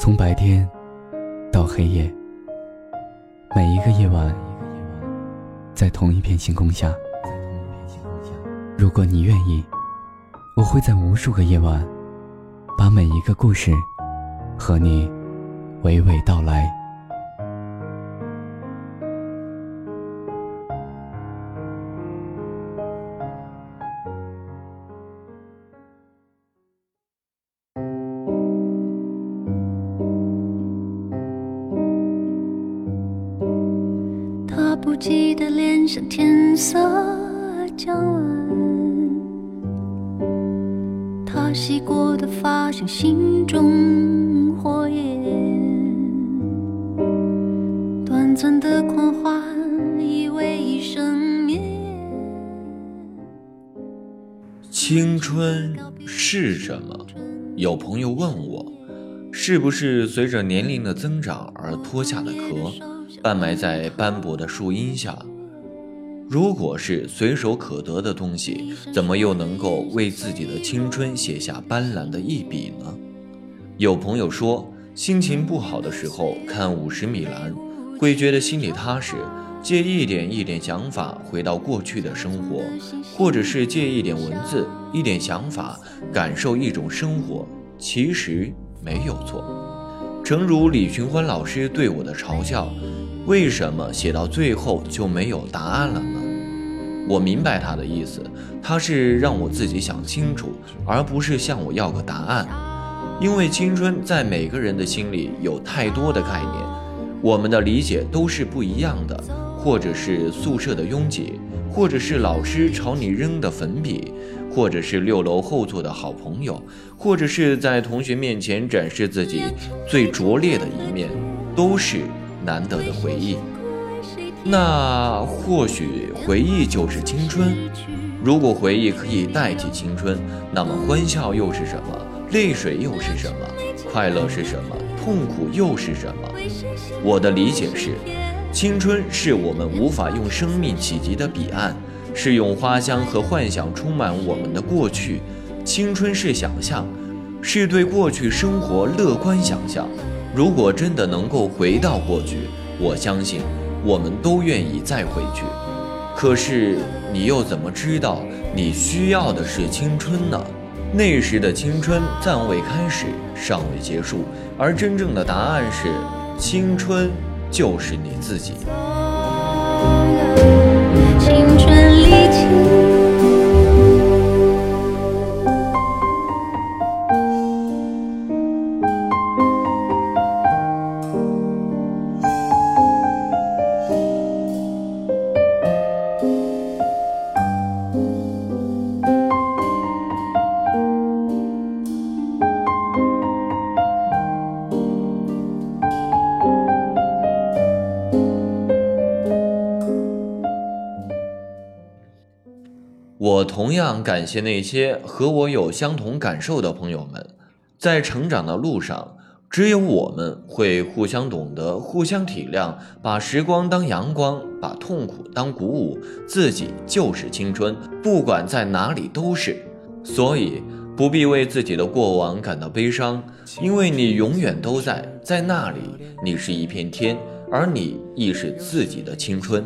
从白天到黑夜，每一个夜晚，在同一片星空下。如果你愿意，我会在无数个夜晚，把每一个故事和你娓娓道来。不羁的脸像天色将晚，他洗过的发像心中火焰，短暂的狂欢以为一生灭。青春是什么？有朋友问我，是不是随着年龄的增长而脱下的壳？半埋在斑驳的树荫下。如果是随手可得的东西，怎么又能够为自己的青春写下斑斓的一笔呢？有朋友说，心情不好的时候看五十米栏，会觉得心里踏实，借一点一点想法回到过去的生活，或者是借一点文字、一点想法，感受一种生活，其实没有错。诚如李寻欢老师对我的嘲笑。为什么写到最后就没有答案了呢？我明白他的意思，他是让我自己想清楚，而不是向我要个答案。因为青春在每个人的心里有太多的概念，我们的理解都是不一样的，或者是宿舍的拥挤，或者是老师朝你扔的粉笔，或者是六楼后座的好朋友，或者是在同学面前展示自己最拙劣的一面，都是。难得的回忆，那或许回忆就是青春。如果回忆可以代替青春，那么欢笑又是什么？泪水又是什么？快乐是什么？痛苦又是什么？我的理解是，青春是我们无法用生命企及的彼岸，是用花香和幻想充满我们的过去。青春是想象，是对过去生活乐观想象。如果真的能够回到过去，我相信我们都愿意再回去。可是你又怎么知道你需要的是青春呢？那时的青春暂未开始，尚未结束，而真正的答案是，青春就是你自己。我同样感谢那些和我有相同感受的朋友们，在成长的路上，只有我们会互相懂得、互相体谅，把时光当阳光，把痛苦当鼓舞。自己就是青春，不管在哪里都是。所以不必为自己的过往感到悲伤，因为你永远都在，在那里，你是一片天，而你亦是自己的青春。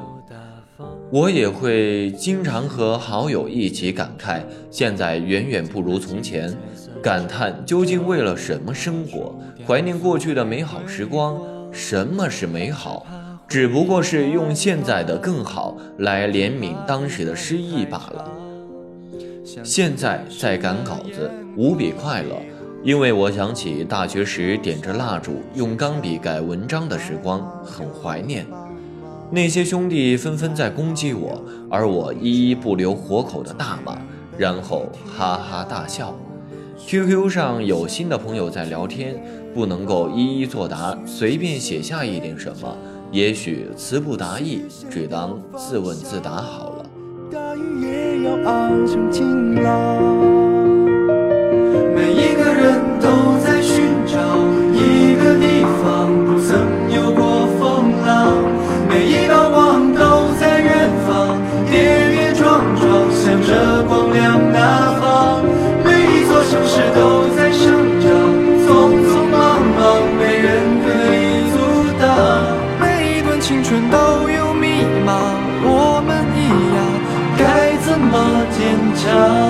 我也会经常和好友一起感慨，现在远远不如从前，感叹究竟为了什么生活，怀念过去的美好时光。什么是美好？只不过是用现在的更好来怜悯当时的失意罢了。现在在赶稿子，无比快乐，因为我想起大学时点着蜡烛用钢笔改文章的时光，很怀念。那些兄弟纷纷在攻击我，而我一一不留活口的大骂，然后哈哈大笑。QQ 上有新的朋友在聊天，不能够一一作答，随便写下一点什么，也许词不达意，只当自问自答好了。大雨也要熬成晴朗，着光亮，南方，每一座城市都在生长，匆匆忙忙，没人可以阻挡，每一段青春都有迷茫，我们一样，该怎么坚强？